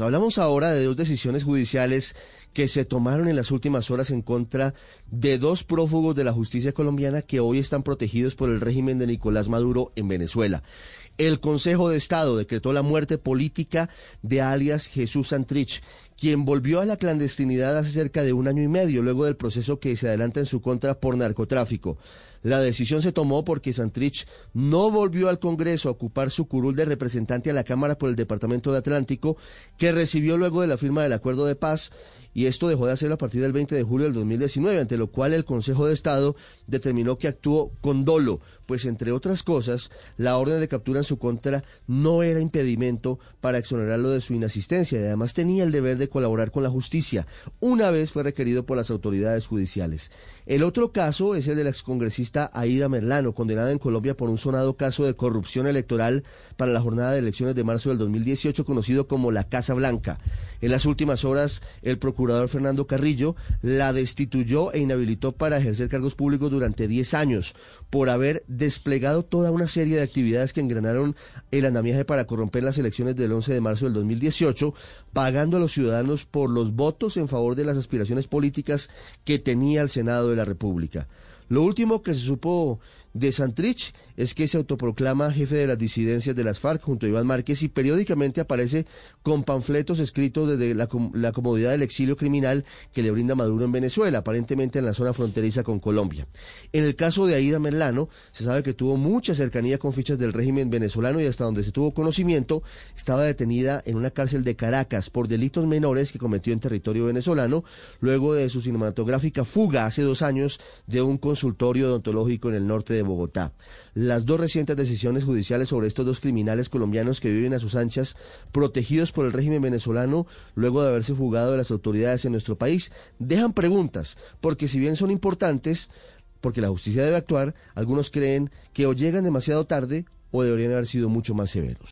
Hablamos ahora de dos decisiones judiciales que se tomaron en las últimas horas en contra de dos prófugos de la justicia colombiana que hoy están protegidos por el régimen de Nicolás Maduro en Venezuela. El Consejo de Estado decretó la muerte política de alias Jesús Santrich, quien volvió a la clandestinidad hace cerca de un año y medio luego del proceso que se adelanta en su contra por narcotráfico. La decisión se tomó porque Santrich no volvió al Congreso a ocupar su curul de representante a la Cámara por el Departamento de Atlántico, que recibió luego de la firma del acuerdo de paz, y esto dejó de hacerlo a partir del 20 de julio del 2019, ante lo cual el Consejo de Estado determinó que actuó con dolo, pues entre otras cosas, la orden de captura en su contra no era impedimento para exonerarlo de su inasistencia y además tenía el deber de colaborar con la justicia, una vez fue requerido por las autoridades judiciales. El otro caso es el del excongresista Aida Merlano, condenada en Colombia por un sonado caso de corrupción electoral para la jornada de elecciones de marzo del 2018, conocido como la Casa Blanca. En las últimas horas, el procurador Fernando Carrillo la destituyó e inhabilitó para ejercer cargos públicos durante 10 años por haber desplegado toda una serie de actividades que engranaron el andamiaje para corromper las elecciones del 11 de marzo del 2018, pagando a los ciudadanos por los votos en favor de las aspiraciones políticas que tenía el Senado de la República. Lo último que se supo de Santrich es que se autoproclama jefe de las disidencias de las FARC junto a Iván Márquez y periódicamente aparece con panfletos escritos desde la, comodidad del exilio criminal que le brinda Maduro en Venezuela, aparentemente en la zona fronteriza con Colombia. En el caso de Aida Merlano, se sabe que tuvo mucha cercanía con fichas del régimen venezolano y hasta donde se tuvo conocimiento, estaba detenida en una cárcel de Caracas por delitos menores que cometió en territorio venezolano, luego de su cinematográfica fuga hace dos años de un consultorio odontológico en el norte de Bogotá. Las dos recientes decisiones judiciales sobre estos dos criminales colombianos que viven a sus anchas, protegidos por el régimen venezolano, luego de haberse fugado de las autoridades en nuestro país, dejan preguntas, porque si bien son importantes, porque la justicia debe actuar, algunos creen que o llegan demasiado tarde o deberían haber sido mucho más severos.